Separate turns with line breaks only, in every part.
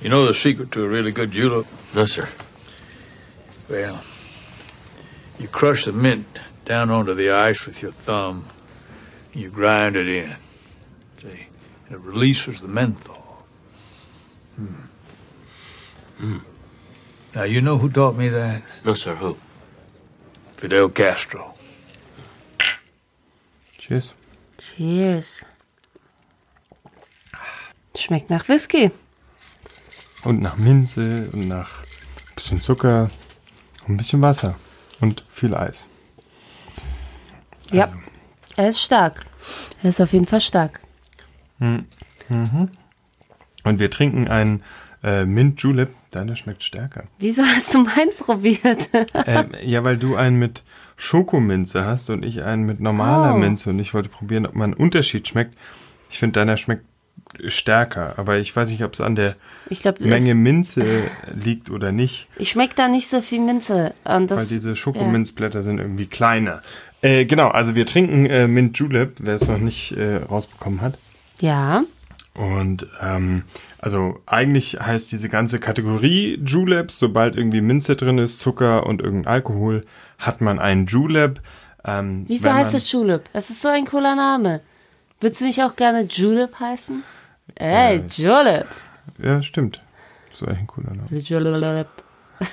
You know the secret to a really good julep?
No, sir.
Well, you crush the mint down onto the ice with your thumb. And you grind it in. See? And it releases the menthol. Hmm.
Hmm.
Now, you know who taught me that?
No, sir. Who?
Fidel Castro.
Cheers.
Cheers. Schmeckt nach Whisky.
Und nach Minze und nach ein bisschen Zucker und ein bisschen Wasser und viel Eis.
Ja, er ist stark. Er ist auf jeden Fall stark.
Mhm. Und wir trinken einen äh, Mint Julep. Deiner schmeckt stärker.
Wieso hast du meinen probiert?
ähm, ja, weil du einen mit Schokominze hast und ich einen mit normaler
Oh.
Minze. Und ich wollte probieren, ob man einen Unterschied schmeckt. Ich finde, deiner schmeckt stärker. Aber ich weiß nicht, ob es an der
Ich glaube,
Menge Minze liegt oder nicht.
ich schmecke da nicht so viel Minze. Und das,
weil diese Schokominzblätter sind irgendwie kleiner. Äh, genau, also wir trinken äh, Mint Julep, wer es noch nicht äh, rausbekommen hat.
Ja,
Und ähm, also eigentlich heißt diese ganze Kategorie Juleps, sobald irgendwie Minze drin ist, Zucker und irgendein Alkohol, hat man einen Julep. Ähm,
wieso heißt das Julep? Es ist so ein cooler Name. Würdest du nicht auch gerne Julep heißen? Ey, Julep.
Ja, stimmt. Das ist eigentlich ein cooler Name.
Julep.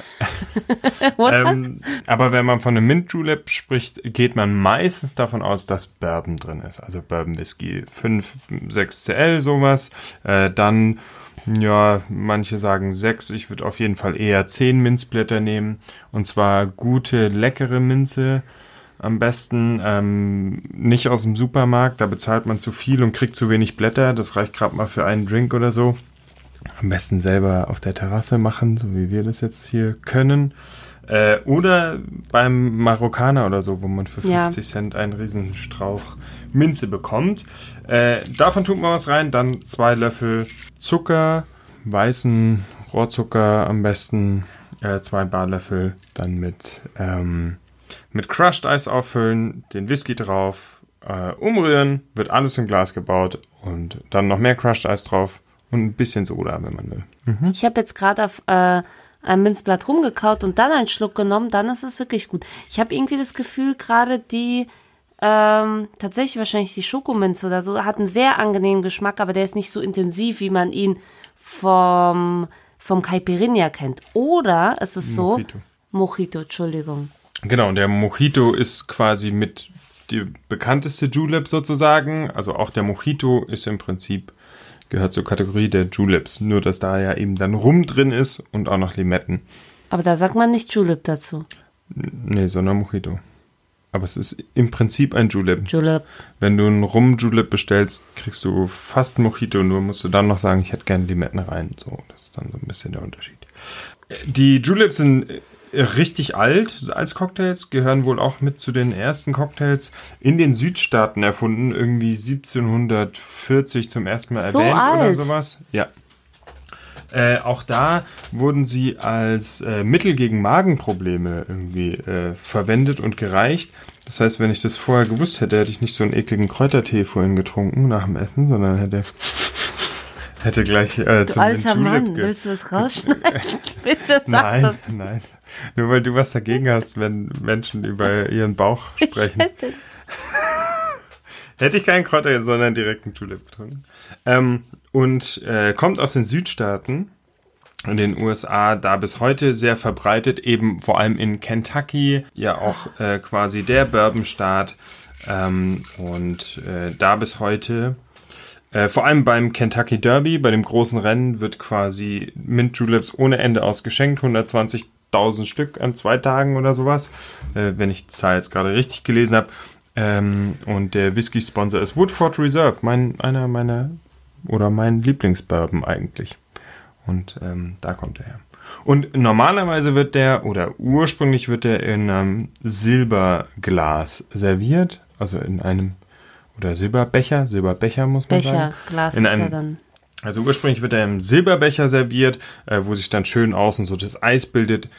Ähm, aber wenn man von einem Mint Julep spricht, geht man meistens davon aus, dass Bourbon drin ist. Also Bourbon Whisky 5, 6 CL, sowas. Äh, dann, ja, manche sagen 6. Ich würde auf jeden Fall eher 10 Minzblätter nehmen. Und zwar gute, leckere Minze. Am besten ähm, nicht aus dem Supermarkt, da bezahlt man zu viel und kriegt zu wenig Blätter. Das reicht gerade mal für einen Drink oder so. Am besten selber auf der Terrasse machen, so wie wir das jetzt hier können. Äh, oder beim Marokkaner oder so, wo man für
Ja.
50 Cent einen Riesenstrauch Minze bekommt. Äh, davon tut man was rein. Dann zwei Löffel Zucker, weißen Rohrzucker am besten. Äh, zwei Barlöffel dann mit, ähm, mit Crushed Eis auffüllen, den Whisky drauf, äh, umrühren, wird alles im Glas gebaut und dann noch mehr Crushed Eis drauf und ein bisschen Soda, wenn man will.
Ich habe jetzt gerade auf äh, einem Minzblatt rumgekaut und dann einen Schluck genommen, dann ist es wirklich gut. Ich habe irgendwie das Gefühl, gerade die, ähm, tatsächlich wahrscheinlich die Schokominze oder so, hat einen sehr angenehmen Geschmack, aber der ist nicht so intensiv, wie man ihn vom, vom Caipirinha kennt. Oder es ist so,
Mojito.
Mojito, Entschuldigung.
Genau, und der Mojito ist quasi mit die bekannteste Julep sozusagen. Also auch der Mojito ist im Prinzip, gehört zur Kategorie der Juleps. Nur, dass da ja eben dann Rum drin ist und auch noch Limetten.
Aber da sagt man nicht Julep dazu.
Nee, sondern Mojito. Aber es ist im Prinzip ein Julep.
Julep.
Wenn du einen Rum-Julep bestellst, kriegst du fast Mojito, nur musst du dann noch sagen, ich hätte gerne Limetten rein. So, das ist dann so ein bisschen der Unterschied. Die Juleps sind äh, richtig alt als Cocktails, gehören wohl auch mit zu den ersten Cocktails in den Südstaaten erfunden, irgendwie 1740 zum ersten Mal
So
erwähnt
alt?
oder sowas. Ja. Äh, auch da wurden sie als äh, Mittel gegen Magenprobleme irgendwie äh, verwendet und gereicht. Das heißt, wenn ich das vorher gewusst hätte, hätte ich nicht so einen ekligen Kräutertee vorhin getrunken nach dem Essen, sondern hätte, hätte gleich äh,
Du
zum
alter Mann, willst du das rausschneiden? Bitte sag
Nein,
das.
nein. Nur weil du was dagegen hast, wenn Menschen über ihren Bauch sprechen.
hätte-
Hätte ich keinen Kräuter, sondern direkt einen Tulip getrunken. Ähm, und äh, kommt aus den Südstaaten in den USA, da bis heute sehr verbreitet, eben vor allem in Kentucky, ja auch äh, quasi der Bourbonstaat. Ähm, und äh, da bis heute, äh, vor allem beim Kentucky Derby, bei dem großen Rennen, wird quasi Mint Juleps ohne Ende ausgeschenkt, 120.000 Stück an zwei Tagen oder sowas, äh, wenn ich die Zahl jetzt gerade richtig gelesen habe. Ähm, und der Whisky-Sponsor ist Woodford Reserve, mein, einer meiner oder mein Lieblingsbourbon eigentlich. Und ähm, da kommt er her. Und normalerweise wird der, oder ursprünglich wird der in einem Silberglas serviert, also in einem, oder Silberbecher, Silberbecher muss man
Becher,
sagen.
Glas
in
ist ja
einem,
dann.
Also ursprünglich wird er im Silberbecher serviert, äh, wo sich dann schön außen so das Eis bildet.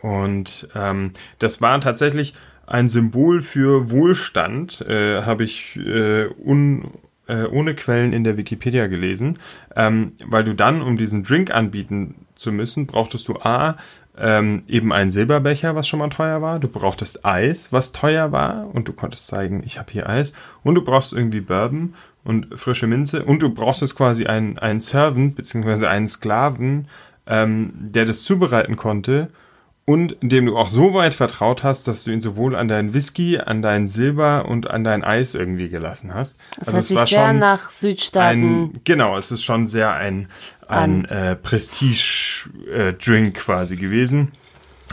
Und ähm, das war tatsächlich ein Symbol für Wohlstand, äh, habe ich äh, un, äh, ohne Quellen in der Wikipedia gelesen, ähm, weil du dann, um diesen Drink anbieten zu müssen, brauchtest du A, ähm, eben einen Silberbecher, was schon mal teuer war. Du brauchtest Eis, was teuer war. Und du konntest zeigen, ich habe hier Eis. Und du brauchst irgendwie Bourbon und frische Minze. Und du brauchst quasi einen, einen Servant, beziehungsweise einen Sklaven, ähm, der das zubereiten konnte und dem du auch so weit vertraut hast, dass du ihn sowohl an deinen Whisky, an dein Silber und an dein Eis irgendwie gelassen hast.
Das hört sich sehr nach Südstaaten.
Ein, genau, es ist schon sehr ein, ein äh, Prestige-Drink äh, quasi gewesen.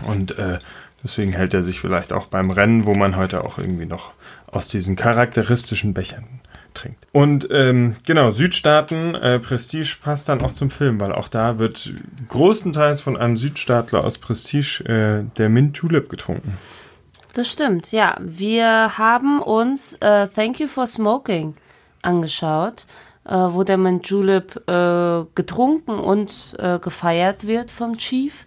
Und äh, deswegen hält er sich vielleicht auch beim Rennen, wo man heute auch irgendwie noch aus diesen charakteristischen Bechern trinkt. Und ähm, genau, Südstaaten, äh, Prestige passt dann auch zum Film, weil auch da wird großenteils von einem Südstaatler aus Prestige äh, der Mint Julep getrunken.
Das stimmt, ja. Wir haben uns äh, Thank You for Smoking angeschaut, äh, wo der Mint Julep äh, getrunken und äh, gefeiert wird vom Chief.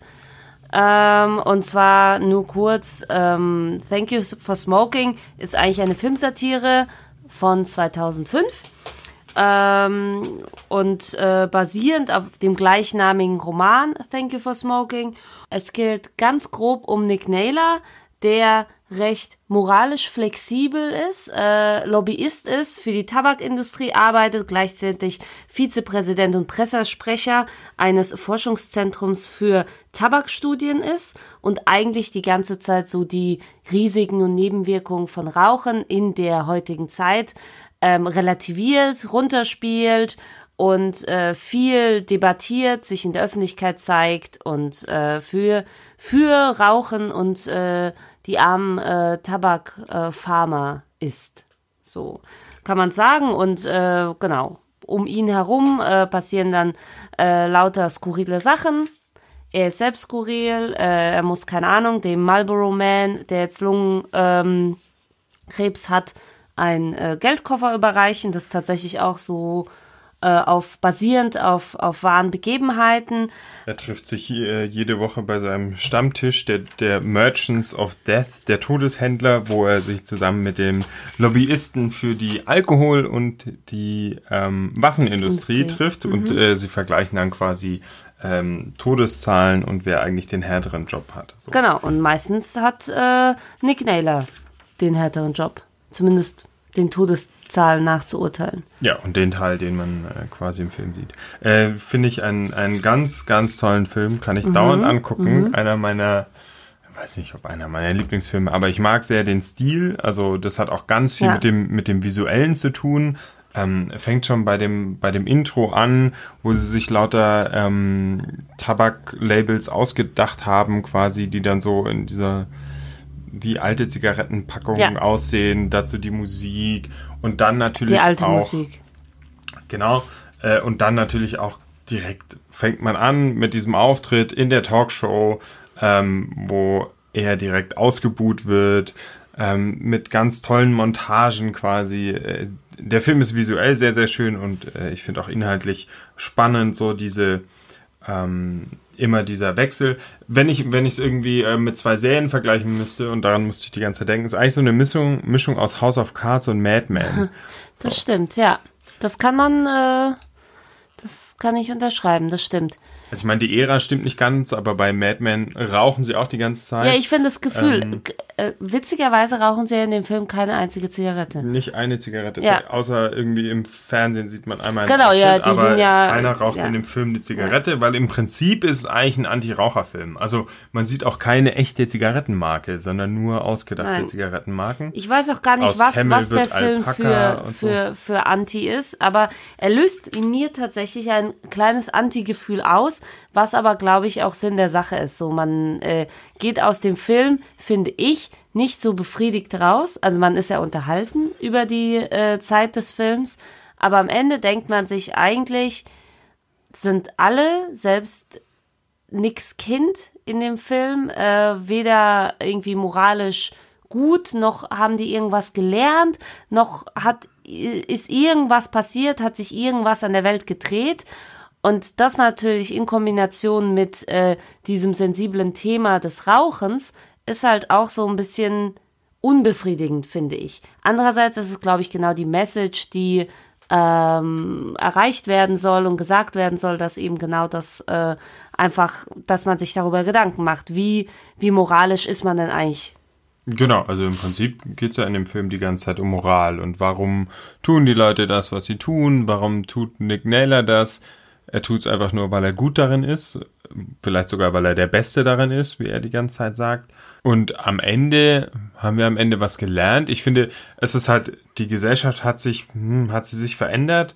Ähm, und zwar nur kurz, ähm, Thank You for Smoking ist eigentlich eine Filmsatire von 2005 ähm, und äh, basierend auf dem gleichnamigen Roman Thank You for Smoking. Es geht ganz grob um Nick Naylor, der recht moralisch flexibel ist, äh, Lobbyist ist, für die Tabakindustrie arbeitet, gleichzeitig Vizepräsident und Pressesprecher eines Forschungszentrums für Tabakstudien ist und eigentlich die ganze Zeit so die Risiken und Nebenwirkungen von Rauchen in der heutigen Zeit ähm, relativiert, runterspielt und äh, viel debattiert, sich in der Öffentlichkeit zeigt und äh, für, für Rauchen und äh, die armen äh, Tabakfarmer äh, ist. So kann man sagen. Und äh, genau, um ihn herum äh, passieren dann äh, lauter skurrile Sachen. Er ist selbst skurril, äh, er muss, keine Ahnung, dem Marlboro Man, der jetzt Lungenkrebs ähm, hat, ein äh, Geldkoffer überreichen. Das ist tatsächlich auch so äh, auf basierend auf, auf wahren Begebenheiten.
Er trifft sich äh, jede Woche bei seinem Stammtisch der, der Merchants of Death, der Todeshändler, wo er sich zusammen mit dem Lobbyisten für die Alkohol- und die ähm, Waffenindustrie Industrie. trifft mhm. und äh, sie vergleichen dann quasi ähm, Todeszahlen und wer eigentlich den härteren Job hat.
So. Genau, und meistens hat äh, Nick Naylor den härteren Job. Zumindest den Todeszahlen nachzuurteilen.
Ja, und den Teil, den man äh, quasi im Film sieht. Äh, Finde ich einen, einen ganz, ganz tollen Film, kann ich mhm. dauernd angucken. Mhm. Einer meiner, weiß nicht, ob einer meiner Lieblingsfilme, aber ich mag sehr den Stil. Also das hat auch ganz viel ja. mit, dem, mit dem Visuellen zu tun. Ähm, fängt schon bei dem, bei dem Intro an, wo sie sich lauter ähm, Tabaklabels ausgedacht haben, quasi, die dann so in dieser wie alte Zigarettenpackungen ja. aussehen, dazu die Musik und dann natürlich
die alte
auch,
Musik.
Genau, äh, und dann natürlich auch direkt fängt man an mit diesem Auftritt in der Talkshow, ähm, wo er direkt ausgebuht wird, ähm, mit ganz tollen Montagen quasi. Äh, der Film ist visuell sehr, sehr schön und äh, ich finde auch inhaltlich spannend, so diese ähm, immer dieser Wechsel. Wenn ich wenn ich es irgendwie äh, mit zwei Serien vergleichen müsste und daran musste ich die ganze Zeit denken, ist eigentlich so eine Mischung Mischung aus House of Cards und Mad Men.
Das so. stimmt, ja. Das kann man äh, das kann ich unterschreiben, das stimmt.
Also ich meine, die Ära stimmt nicht ganz, aber bei Mad Men rauchen sie auch die ganze Zeit.
Ja, ich finde das Gefühl, ähm, äh, witzigerweise rauchen sie ja in dem Film keine einzige Zigarette.
Nicht eine Zigarette, ja. außer irgendwie im Fernsehen sieht man einmal
Genau, ja, die sind ja.
Keiner raucht
ja.
in dem Film die Zigarette, ja. weil im Prinzip ist es eigentlich ein Anti-Raucher-Film. Also man sieht auch keine echte Zigarettenmarke, sondern nur ausgedachte Nein. Zigarettenmarken.
Ich weiß auch gar nicht, was, was der Film für, für, für Anti ist, aber er löst in mir tatsächlich ein kleines Anti-Gefühl aus, was aber, glaube ich, auch Sinn der Sache ist. So, man äh, geht aus dem Film, finde ich, nicht so befriedigt raus. Also man ist ja unterhalten über die äh, Zeit des Films, aber am Ende denkt man sich eigentlich, sind alle, selbst nix Kind in dem Film, äh, weder irgendwie moralisch gut, noch haben die irgendwas gelernt, noch hat ist irgendwas passiert, hat sich irgendwas an der Welt gedreht und das natürlich in Kombination mit äh, diesem sensiblen Thema des Rauchens ist halt auch so ein bisschen unbefriedigend, finde ich. Andererseits ist es, glaube ich, genau die Message, die ähm, erreicht werden soll und gesagt werden soll, dass eben genau das äh, einfach, dass man sich darüber Gedanken macht, wie, wie moralisch ist man denn eigentlich?
Genau, also im Prinzip geht's ja in dem Film die ganze Zeit um Moral und warum tun die Leute das, was sie tun, warum tut Nick Naylor das? Er tut's einfach nur, weil er gut darin ist, vielleicht sogar, weil er der Beste darin ist, wie er die ganze Zeit sagt. Und am Ende haben wir am Ende was gelernt. Ich finde, es ist halt, die Gesellschaft hat sich, hm, hat sie sich verändert.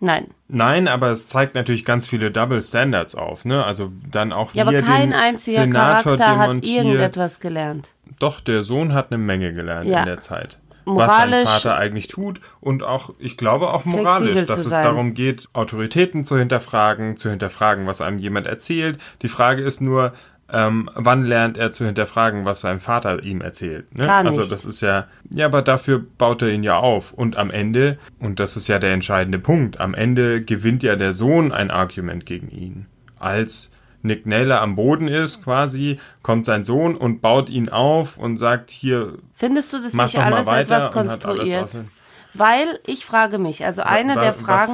Nein.
Nein, aber es zeigt natürlich ganz viele Double Standards auf, ne? Also dann auch
Ja,
wie
aber
er
kein
den
einziger
Senator
Charakter hat irgendetwas gelernt.
Doch, der Sohn hat eine Menge gelernt
Ja.
in der Zeit. Was sein
Moralisch-
Vater eigentlich tut und auch, ich glaube auch moralisch, dass es
sein.
darum geht, Autoritäten zu hinterfragen, zu hinterfragen, was einem jemand erzählt. Die Frage ist nur, ähm, wann lernt er zu hinterfragen, was sein Vater ihm erzählt. Ne?
Gar
Also
nicht.
das ist ja, ja, aber dafür baut er ihn ja auf. Und am Ende, und das ist ja der entscheidende Punkt, am Ende gewinnt ja der Sohn ein Argument gegen ihn. Als Nick Naylor am Boden ist, quasi, kommt sein Sohn und baut ihn auf und sagt, hier,
Findest du das nicht alles etwas
alles
konstruiert?
aus-
Weil ich frage mich, also eine
Wa-
der
Was
Fragen,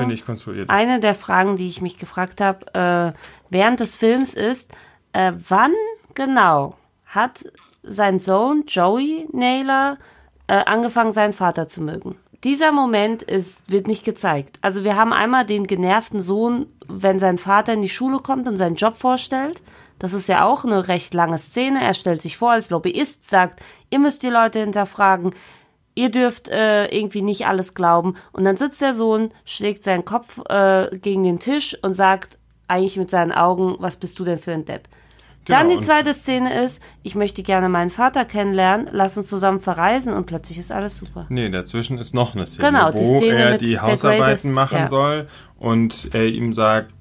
eine der Fragen, die ich mich gefragt habe äh, während des Films ist, äh, wann genau hat sein Sohn Joey Naylor äh, angefangen, seinen Vater zu mögen? Dieser Moment ist, wird nicht gezeigt. Also wir haben einmal den genervten Sohn, wenn sein Vater in die Schule kommt und seinen Job vorstellt. Das ist ja auch eine recht lange Szene. Er stellt sich vor als Lobbyist, sagt, ihr müsst die Leute hinterfragen, ihr dürft äh, irgendwie nicht alles glauben. Und dann sitzt der Sohn, schlägt seinen Kopf äh, gegen den Tisch und sagt eigentlich mit seinen Augen, was bist du denn für ein Depp?
Genau,
dann die
und-
zweite Szene ist, ich möchte gerne meinen Vater kennenlernen, lass uns zusammen verreisen und plötzlich ist alles super.
Nee, dazwischen ist noch eine Szene,
Genau, die
wo
Szene
er die Hausarbeiten
Greatest,
machen
ja.
soll und er ihm sagt,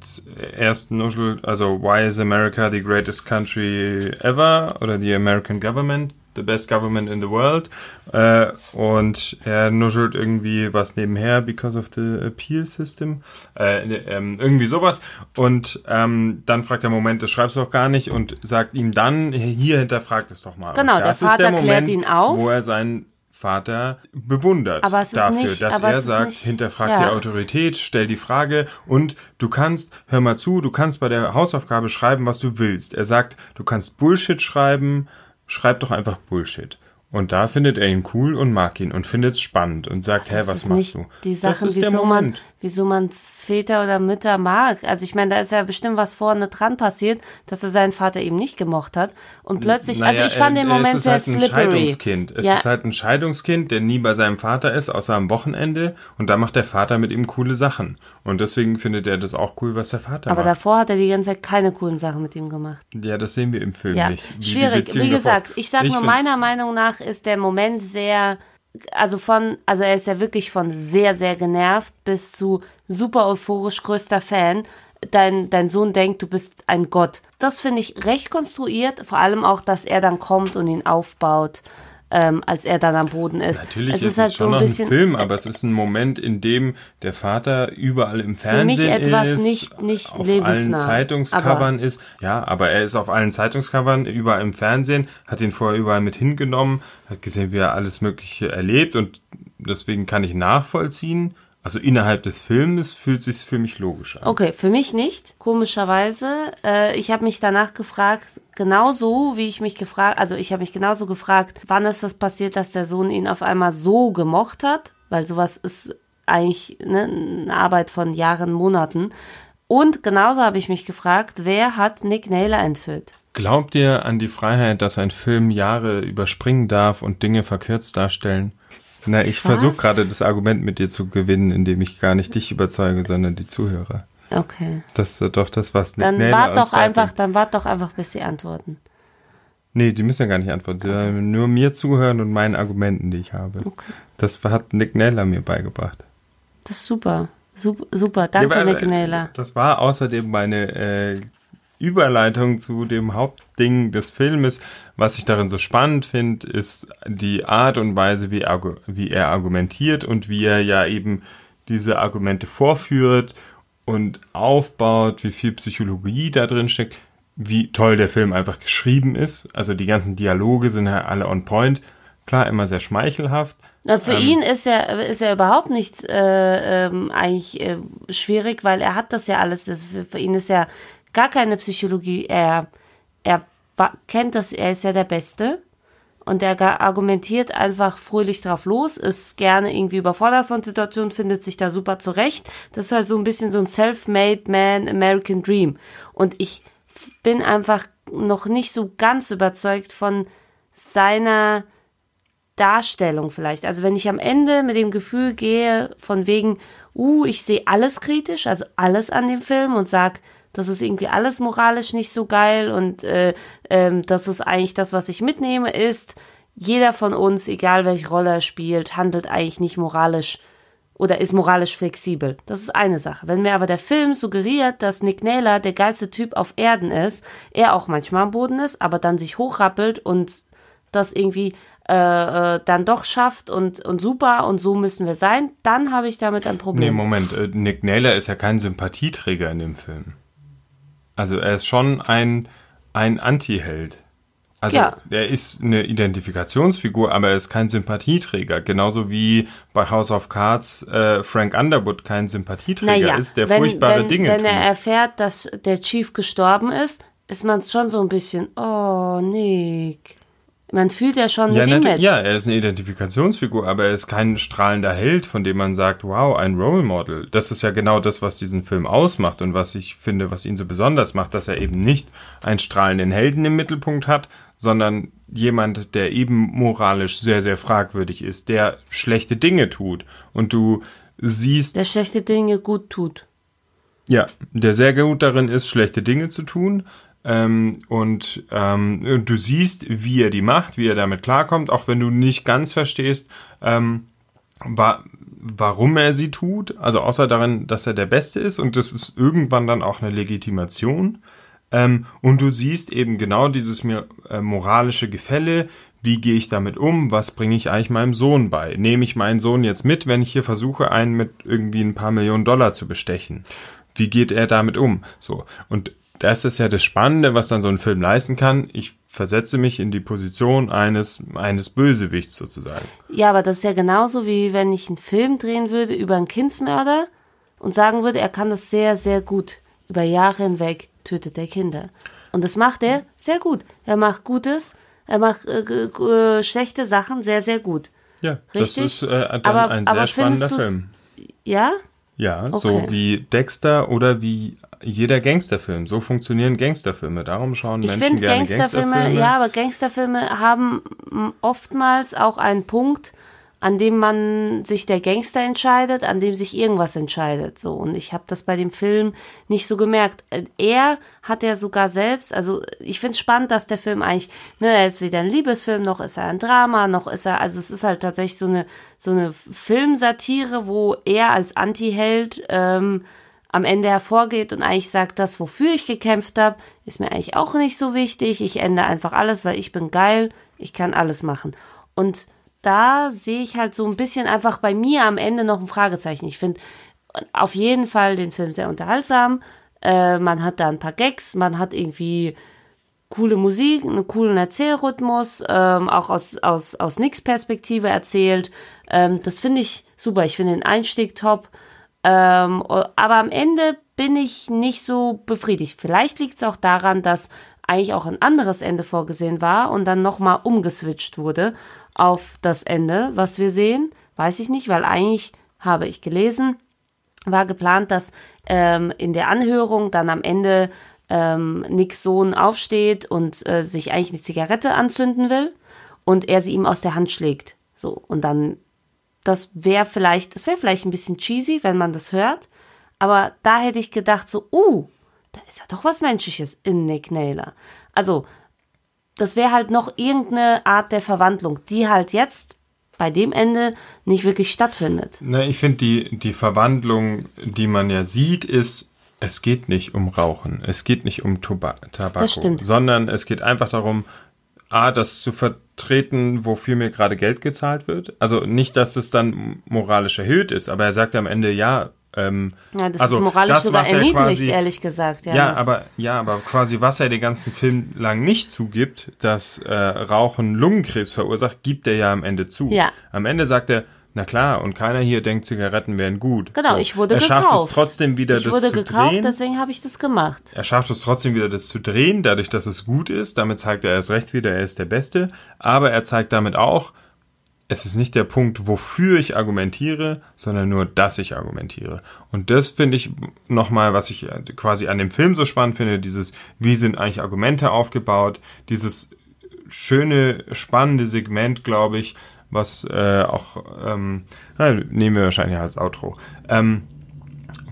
erst nuschelt, also why is America the greatest country ever oder the American government, the best government in the world äh, und er nuschelt irgendwie was nebenher because of the appeal system, äh, ähm, irgendwie sowas und ähm, dann fragt er, Moment, das schreibst du doch gar nicht und sagt ihm dann, hier hinterfragt es doch mal.
Genau, der Vater
der
klärt
Moment,
ihn auf.
wo er seinen Vater bewundert
Aber es ist
dafür,
nicht-
dass er sagt,
nicht-
hinterfrag
ja.
die Autorität, stell die Frage und du kannst, hör mal zu, du kannst bei der Hausaufgabe schreiben, was du willst. Er sagt, du kannst Bullshit schreiben, schreib doch einfach Bullshit. Und da findet er ihn cool und mag ihn und findet es spannend und sagt, hä,
Das
was
ist
machst du?
die Sachen,
ist
wieso man, wieso man Väter oder Mütter mag. Also ich meine, da ist ja bestimmt was vorne dran passiert, dass er seinen Vater eben nicht gemocht hat. Und plötzlich,
Naja,
also ich fand
er-
den Moment
ist
sehr
halt ein
slippery.
Scheidungskind. Es
ja,
ist halt ein Scheidungskind, der nie bei seinem Vater ist, außer am Wochenende. Und da macht der Vater mit ihm coole Sachen. Und deswegen findet er das auch cool, was der Vater
aber
macht.
davor hat er die ganze Zeit keine coolen Sachen mit ihm gemacht.
Ja, das sehen wir im Film
Ja,
nicht. wie
schwierig. Wie gesagt,
ist.
ich sag nur, meiner Meinung nach ist der Moment sehr, also von, also er ist ja wirklich von sehr, sehr genervt bis zu super euphorisch größter Fan. Dein, dein Sohn denkt, du bist ein Gott. Das finde ich recht konstruiert, vor allem auch, dass er dann kommt und ihn aufbaut, ähm, als er dann am Boden ist.
Natürlich
es
ist,
ist halt
es
so
schon
ein
noch
bisschen
ein Film, aber es ist ein Moment, in dem der Vater überall im Fernsehen
mich etwas
ist,
nicht- nicht
auf allen
lebensnah.
Zeitungscovern ist. Ja, aber er ist auf allen Zeitungscovern, überall im Fernsehen, hat ihn vorher überall mit hingenommen, hat gesehen, wie er alles Mögliche erlebt und deswegen kann ich nachvollziehen. Also innerhalb des Filmes fühlt sich für mich logisch an.
Okay, für mich nicht, komischerweise. Äh, ich habe mich danach gefragt, genauso wie ich mich gefragt, also ich habe mich genauso gefragt, wann ist das passiert, dass der Sohn ihn auf einmal so gemocht hat, weil sowas ist eigentlich ne, eine Arbeit von Jahren, Monaten. Und genauso habe ich mich gefragt, wer hat Nick Naylor entführt?
Glaubt ihr an die Freiheit, dass ein Film Jahre überspringen darf und Dinge verkürzt darstellen? Na, ich versuche gerade das Argument mit dir zu gewinnen, indem ich gar nicht dich überzeuge, sondern die Zuhörer.
Okay.
Das ist doch das, was Nick
Dann
Naylor
wart doch einfach, dann wart doch einfach, bis sie antworten.
Nee, die müssen ja gar nicht antworten. Sie sollen nur mir zuhören und meinen Argumenten, die ich habe. Das hat Nick Naylor mir beigebracht.
Das ist super. Super, super. danke,
Ja, aber,
Nick
äh,
Naylor.
Das war außerdem meine äh, Überleitung zu dem Hauptding des Filmes. Was ich darin so spannend finde, ist die Art und Weise, wie, wie er argumentiert und wie er ja eben diese Argumente vorführt und aufbaut, wie viel Psychologie da drin steckt, wie toll der Film einfach geschrieben ist. Also die ganzen Dialoge sind ja alle on point. Klar, immer sehr schmeichelhaft.
Na, für ihn ist ja ist ja überhaupt nichts äh, ähm, eigentlich äh, schwierig, weil er hat das ja alles. Das, für, für ihn ist ja gar keine Psychologie. Er er kennt das. Er ist ja der Beste und er argumentiert einfach fröhlich drauf los, ist gerne irgendwie überfordert von Situationen, findet sich da super zurecht. Das ist halt so ein bisschen so ein self-made man American Dream. Und ich bin einfach noch nicht so ganz überzeugt von seiner Darstellung vielleicht. Also wenn ich am Ende mit dem Gefühl gehe, von wegen, uh, ich sehe alles kritisch, also alles an dem Film und sag, das ist irgendwie alles moralisch nicht so geil und äh, ähm, das ist eigentlich das, was ich mitnehme, ist, jeder von uns, egal welche Rolle er spielt, handelt eigentlich nicht moralisch oder ist moralisch flexibel. Das ist eine Sache. Wenn mir aber der Film suggeriert, dass Nick Naylor der geilste Typ auf Erden ist, er auch manchmal am Boden ist, aber dann sich hochrappelt und das irgendwie äh, äh, dann doch schafft und, und super und so müssen wir sein, dann habe ich damit ein
Nee,
Problem.
Moment, äh, Nick Naylor ist ja kein Sympathieträger in dem Film. Also er ist schon ein, ein Anti-Held. Also
Ja.
er ist eine Identifikationsfigur, aber er ist kein Sympathieträger. Genauso wie bei House of Cards äh, Frank Underwood kein Sympathieträger
naja,
ist, der
wenn,
furchtbare
wenn,
Dinge
wenn
tut.
er erfährt, dass der Chief gestorben ist, ist man schon so ein bisschen, oh, Nick. Man fühlt ja schon
ja,
mit ihm
natu-
mit.
ja, er ist eine Identifikationsfigur, aber er ist kein strahlender Held, von dem man sagt, wow, ein Role Model. Das ist ja genau das, was diesen Film ausmacht und was ich finde, was ihn so besonders macht, dass er eben nicht einen strahlenden Helden im Mittelpunkt hat, sondern jemand, der eben moralisch sehr, sehr fragwürdig ist, der schlechte Dinge tut. Und du siehst,
Der schlechte Dinge gut tut.
ja, der sehr gut darin ist, schlechte Dinge zu tun. Ähm, und ähm, du siehst, wie er die macht, wie er damit klarkommt, auch wenn du nicht ganz verstehst, ähm, wa warum er sie tut. Also außer darin, dass er der Beste ist und das ist irgendwann dann auch eine Legitimation. Ähm, und du siehst eben genau dieses mir, äh, moralische Gefälle. Wie gehe ich damit um? Was bringe ich eigentlich meinem Sohn bei? Nehme ich meinen Sohn jetzt mit, wenn ich hier versuche, einen mit irgendwie ein paar Millionen Dollar zu bestechen? Wie geht er damit um? So. Und das ist ja das Spannende, was dann so ein Film leisten kann. Ich versetze mich in die Position eines, eines Bösewichts sozusagen.
Ja, aber das ist ja genauso wie wenn ich einen Film drehen würde über einen Kindsmörder und sagen würde, er kann das sehr, sehr gut. Über Jahre hinweg tötet er Kinder. Und das macht er sehr gut. Er macht Gutes, er macht äh, äh, schlechte Sachen sehr, sehr gut.
Ja,
Richtig?
das ist äh, dann
Aber-
ein
aber
sehr spannender
findest du's-
Film.
Ja?
Ja, so
Okay.
wie Dexter oder wie jeder Gangsterfilm. So funktionieren Gangsterfilme. Darum schauen
Ich
Menschen gerne
Gangsterfilme,
Gangsterfilme.
ja, aber Gangsterfilme haben oftmals auch einen Punkt, an dem man sich der Gangster entscheidet, an dem sich irgendwas entscheidet. So und ich habe das bei dem Film nicht so gemerkt. Äh, Er hat ja sogar selbst, also ich finde es spannend, dass der Film eigentlich, ne, er ist weder ein Liebesfilm noch ist er ein Drama, noch ist er, also es ist halt tatsächlich so eine so eine Filmsatire, wo er als Anti-Held ähm, am Ende hervorgeht und eigentlich sagt, das, wofür ich gekämpft habe, ist mir eigentlich auch nicht so wichtig. Ich ändere einfach alles, weil ich bin geil, ich kann alles machen. Und da sehe ich halt so ein bisschen einfach bei mir am Ende noch ein Fragezeichen. Ich finde auf jeden Fall den Film sehr unterhaltsam. Äh, man hat da ein paar Gags, man hat irgendwie coole Musik, einen coolen Erzählrhythmus, ähm, auch aus, aus, aus Nicks Perspektive erzählt. Ähm, das finde ich super. Ich finde den Einstieg top. Ähm, aber am Ende bin ich nicht so befriedigt. Vielleicht liegt es auch daran, dass eigentlich auch ein anderes Ende vorgesehen war und dann nochmal umgeswitcht wurde auf das Ende, was wir sehen. Weiß ich nicht, weil eigentlich habe ich gelesen, war geplant, dass ähm, in der Anhörung dann am Ende ähm, Nicks Sohn aufsteht und äh, sich eigentlich eine Zigarette anzünden will und er sie ihm aus der Hand schlägt. So, und dann, das wäre vielleicht, das wäre vielleicht ein bisschen cheesy, wenn man das hört, aber da hätte ich gedacht, so, uh, da ist ja doch was Menschliches in Nick Naylor. Also, das wäre halt noch irgendeine Art der Verwandlung, die halt jetzt bei dem Ende nicht wirklich stattfindet.
Na, ich finde, die, die Verwandlung, die man ja sieht, ist, es geht nicht um Rauchen, es geht nicht um Toba Tabak, sondern es geht einfach darum, A, das zu vertreten, wofür mir gerade Geld gezahlt wird. Also nicht, dass es dann moralisch erhöht ist, aber er sagt am Ende, ja, Ähm,
Ja, das
also
ist moralisch
das,
sogar
er
erniedrigt,
quasi-
ehrlich gesagt. Ja,
ja, aber ja, aber quasi was er den ganzen Film lang nicht zugibt, dass äh, Rauchen Lungenkrebs verursacht, gibt er ja am Ende zu.
Ja.
Am Ende sagt er, na klar, und keiner hier denkt, Zigaretten wären gut.
Genau, ich wurde
er schafft
gekauft.
es trotzdem wieder,
ich
das
wurde
zu
gekauft,
drehen.
deswegen habe ich das gemacht.
Er schafft es trotzdem wieder, das zu drehen, dadurch, dass es gut ist. Damit zeigt er erst recht wieder, er ist der Beste. Aber er zeigt damit auch, es ist nicht der Punkt, wofür ich argumentiere, sondern nur, dass ich argumentiere. Und das finde ich nochmal, was ich äh, quasi an dem Film so spannend finde, dieses, wie sind eigentlich Argumente aufgebaut, dieses schöne, spannende Segment, glaube ich, was äh, auch, ähm, na, nehmen wir wahrscheinlich als Outro, ähm,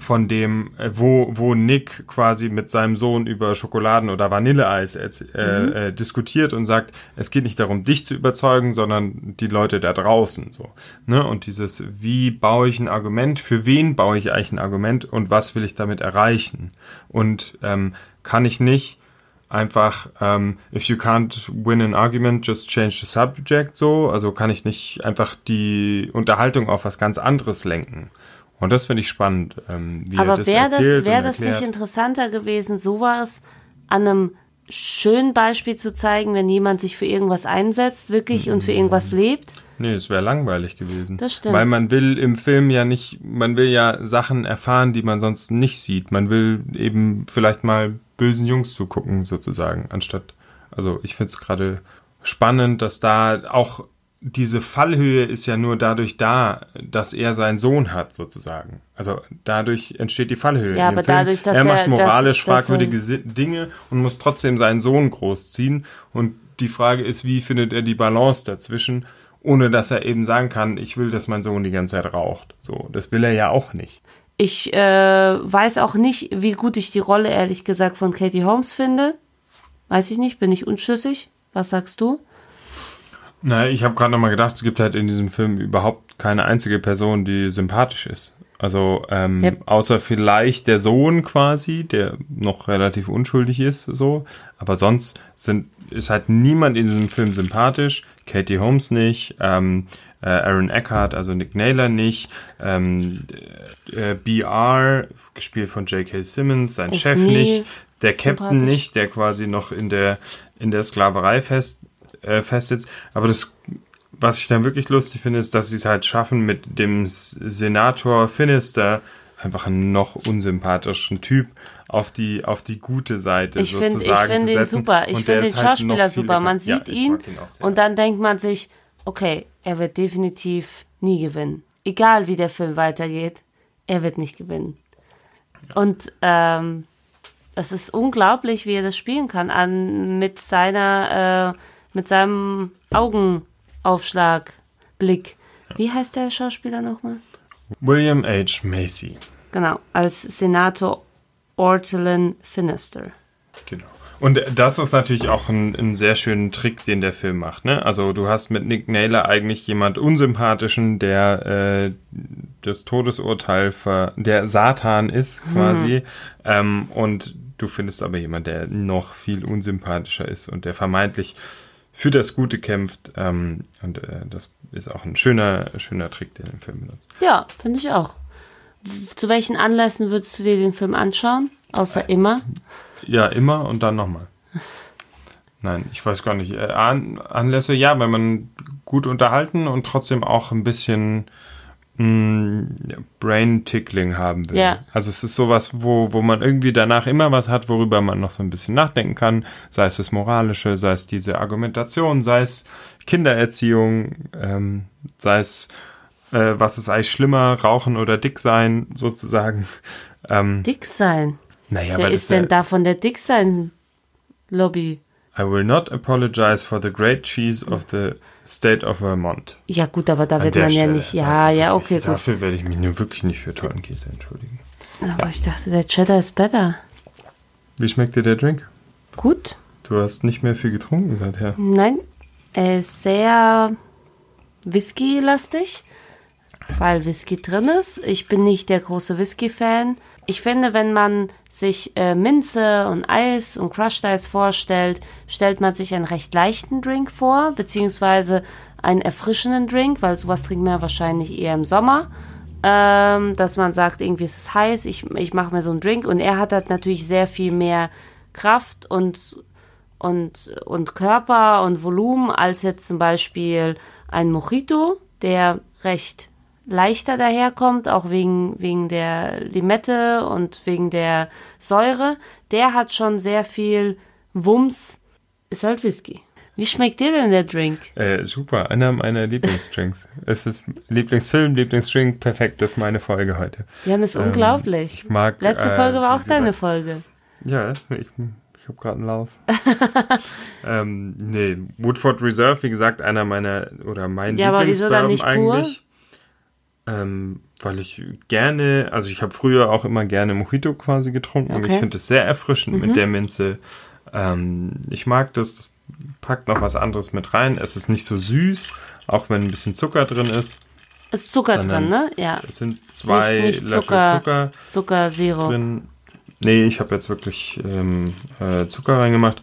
von dem, äh, wo, wo Nick quasi mit seinem Sohn über Schokoladen oder Vanilleeis äh, äh, diskutiert und sagt, es geht nicht darum, dich zu überzeugen, sondern die Leute da draußen, so. Ne? Und dieses, wie baue ich ein Argument, für wen baue ich eigentlich ein Argument und was will ich damit erreichen? Und ähm, kann ich nicht einfach, ähm, if you can't win an argument, just change the subject, so. Also kann ich nicht einfach die Unterhaltung auf was ganz anderes lenken. Und das finde ich spannend, ähm, wie er
Aber
das
wäre das,
erzählt
wär
und
das nicht interessanter gewesen, sowas an einem schönen Beispiel zu zeigen, wenn jemand sich für irgendwas einsetzt, wirklich und für irgendwas lebt?
Nee, es wäre langweilig gewesen.
Das stimmt.
Weil man will im Film ja nicht, man will ja Sachen erfahren, die man sonst nicht sieht. Man will eben vielleicht mal bösen Jungs zugucken, sozusagen, anstatt, also ich finde es gerade spannend, dass da auch diese Fallhöhe ist ja nur dadurch da, dass er seinen Sohn hat, sozusagen. Also dadurch entsteht die Fallhöhe.
Ja, aber
Film.
dadurch, dass
er
der-
macht moralisch
dass- dass
fragwürdige Si- Dinge und muss trotzdem seinen Sohn großziehen. Und die Frage ist, wie findet er die Balance dazwischen, ohne dass er eben sagen kann, ich will, dass mein Sohn die ganze Zeit raucht. So, das will er ja auch nicht.
Ich äh, weiß auch nicht, wie gut ich die Rolle ehrlich gesagt von Katie Holmes finde. Weiß ich nicht, bin ich unschlüssig. Was sagst du?
Na, ich habe gerade nochmal gedacht, es gibt halt in diesem Film überhaupt keine einzige Person, die sympathisch ist. Also ähm,
Ja.
außer vielleicht der Sohn quasi, der noch relativ unschuldig ist, so. Aber sonst sind ist halt niemand in diesem Film sympathisch. Katie Holmes nicht, ähm, äh, Aaron Eckhart, also Nick Naylor nicht, ähm, äh, BR, gespielt von J.K. Simmons, sein
Ist
Chef nicht, der Captain nicht, der quasi noch in der in der Sklaverei fest äh, festsitzt. Aber das, was ich dann wirklich lustig finde, ist, dass sie es halt schaffen, mit dem Senator Finister einfach einen noch unsympathischen Typ auf die auf die gute Seite
Ich finde ich
sozusagen
find
zu
ihn
setzen.
super. Ich finde den
halt
Schauspieler
viel
super. Man
ja,
sieht
ich
ihn
ihn
und dann denkt man sich, okay, er wird definitiv nie gewinnen. Egal wie der Film weitergeht, er wird nicht gewinnen. Und ähm, es ist unglaublich, wie er das spielen kann an mit seiner äh, mit seinem Augenaufschlag Blick. Wie heißt der Schauspieler nochmal?
William H. Macy.
Genau, als Senator Ortolan Finister.
Und das ist natürlich auch ein, ein sehr schöner Trick, den der Film macht. Ne? Also du hast mit Nick Naylor eigentlich jemand unsympathischen, der äh, das Todesurteil ver, der Satan ist quasi. Ähm, und du findest aber jemand, der noch viel unsympathischer ist und der vermeintlich für das Gute kämpft. Ähm, und äh, das ist auch ein schöner, schöner Trick, den der Film benutzt.
Ja, finde ich auch. Zu welchen Anlässen würdest du dir den Film anschauen? Außer immer.
Ja, immer und dann nochmal. Nein, ich weiß gar nicht. Äh, An Anlässe, ja, wenn man gut unterhalten und trotzdem auch ein bisschen mh, ja, Brain-Tickling haben will.
Ja.
Also es ist sowas, wo, wo man irgendwie danach immer was hat, worüber man noch so ein bisschen nachdenken kann. Sei es das Moralische, sei es diese Argumentation, sei es Kindererziehung, ähm, sei es, äh, was ist eigentlich schlimmer, rauchen oder dick sein, sozusagen. Ähm,
Dick sein.
Naja,
Wer ist denn da von der Dick sein Lobby?
I will not apologize for the great cheese of the state of Vermont.
Ja, gut, aber da
An
wird man ja
Stelle.
nicht. Ja,
Also
ja,
wirklich,
okay, gut.
Dafür werde ich mich nur wirklich nicht für tollen Käse entschuldigen.
Aber ich dachte, der Cheddar ist better.
Wie schmeckt dir der Drink?
Gut.
Du hast nicht mehr viel getrunken seither.
Nein, er ist sehr Whisky-lastig, weil Whisky drin ist. Ich bin nicht der große Whisky-Fan. Ich finde, wenn man sich äh, Minze und Eis und Crushed Eis vorstellt, stellt man sich einen recht leichten Drink vor, beziehungsweise einen erfrischenden Drink, weil sowas trinkt man ja wahrscheinlich eher im Sommer. ähm, dass man sagt, irgendwie ist es heiß, ich, ich mache mir so einen Drink und er hat halt natürlich sehr viel mehr Kraft und, und, und Körper und Volumen als jetzt zum Beispiel ein Mojito, der recht leichter daherkommt, auch wegen, wegen der Limette und wegen der Säure. Der hat schon sehr viel Wumms, ist halt Whisky. Wie schmeckt dir denn der Drink?
Äh, super, einer meiner Lieblingsdrinks. es ist Lieblingsfilm, Lieblingsdrink, perfekt, das ist meine Folge heute.
Jan ist
Ähm,
unglaublich.
ich mag,
Letzte
äh,
Folge war
wie
auch deine Folge.
Ja, ich, ich habe gerade einen Lauf. ähm, nee, Woodford Reserve, wie gesagt, einer meiner oder mein
Ja, aber wieso dann
Lieblingsbourbon eigentlich. Ähm, weil ich gerne, also ich habe früher auch immer gerne Mojito quasi getrunken und
Okay.
ich finde es sehr erfrischend
Mhm.
mit der Minze. Ähm, ich mag das, das packt noch was anderes mit rein. Es ist nicht so süß, auch wenn ein bisschen Zucker drin ist.
Ist Zucker drin, ne? Ja.
Es sind zwei
nicht
Löffel
Zucker.
Zucker
Zuckersirup.
drin. Nee, ich habe jetzt wirklich ähm, äh, Zucker reingemacht.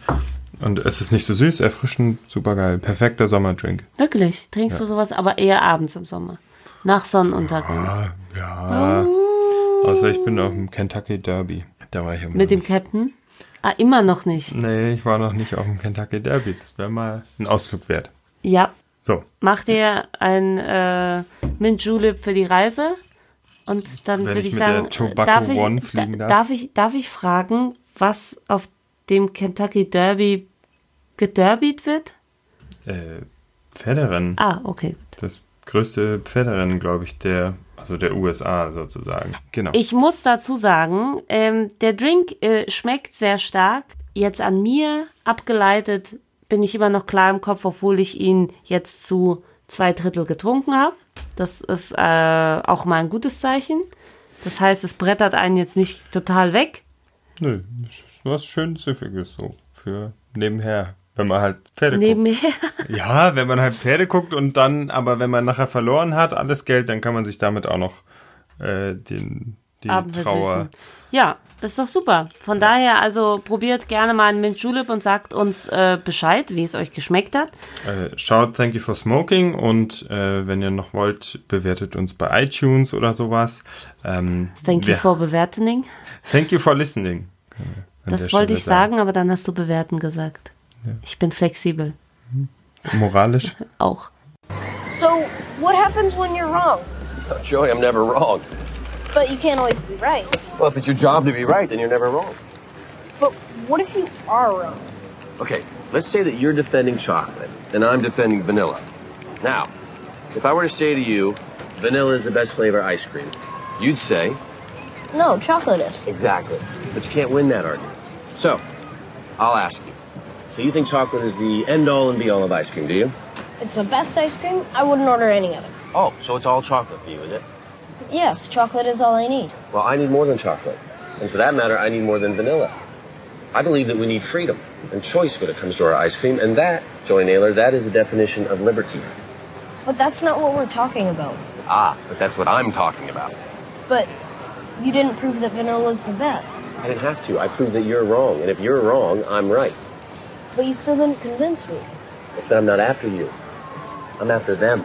Und es ist nicht so süß, erfrischend, super geil. Perfekter Sommerdrink.
Wirklich? Trinkst du sowas aber eher abends im Sommer? Nach Sonnenuntergang.
Ah, ja. Außer ich bin auf dem Kentucky Derby. Da war ich immer
Mit dem Captain? Ah, immer noch nicht.
Nee, ich war noch nicht auf dem Kentucky Derby. Das wäre mal ein Ausflug wert.
Ja.
So,
Mach dir ein äh, Mint Julep für die Reise. Und dann würde
ich
ich sagen,
Tobacco
darf ich,
darf?
darf ich, darf ich fragen, was auf dem Kentucky Derby gederbied wird?
äh, Pferderennen.
Ah, okay, gut.
Das größte Pferderennen, glaube ich, der, also der USA sozusagen. Genau.
Ich muss dazu sagen, ähm, der Drink äh, schmeckt sehr stark. Jetzt an mir abgeleitet bin ich immer noch klar im Kopf, obwohl ich ihn jetzt zu zwei Drittel getrunken habe. Das ist äh, auch mal ein gutes Zeichen. Das heißt, es brettert einen jetzt nicht total weg.
Nö, das ist was schön Süffiges so für nebenher. Wenn man halt Pferde guckt.
Nebenher.
Ja, wenn man halt Pferde guckt und dann, aber wenn man nachher verloren hat, alles Geld, dann kann man sich damit auch noch äh, den, die
Abend
Trauer.
versüßen. Ja, ist doch super. Von daher, also probiert gerne mal einen Mint Julep und sagt uns äh, Bescheid, wie es euch geschmeckt hat.
Äh, schaut Thank You for Smoking und äh, wenn ihr noch wollt, bewertet uns bei iTunes oder sowas. Ähm,
Thank you for bewertening.
Thank you for listening.
Das wollte ich sagen, aber dann hast du bewerten gesagt. Ich bin flexibel. Mhm.
Moralisch.
Auch.
So, what happens when you're wrong?
Oh, Joey, I'm never wrong.
But you can't always be right.
Well, if it's your job to be right, then you're never wrong.
But what if you are wrong?
Okay, let's say that you're defending chocolate and I'm defending vanilla. Now, if I were to say to you, vanilla is the best flavor ice cream, you'd say,
No, chocolate is.
exactly. But you can't win that argument. So, I'll ask you. So you think chocolate is the end all and be all of ice cream, do you?
It's the best ice cream. I wouldn't order any of it.
Oh, so it's all chocolate for you, is it?
Yes, chocolate is all I need.
Well, I need more than chocolate. And for that matter, I need more than vanilla. I believe that we need freedom and choice when it comes to our ice cream, and that, Joy Naylor, that is the definition of liberty.
But that's not what we're talking about.
Ah, but that's what I'm talking about.
But you didn't prove that vanilla's the best.
I didn't have to. I proved that you're wrong, and if you're wrong, I'm right.
But you still didn't convince me.
It's that I'm not after you. I'm after them.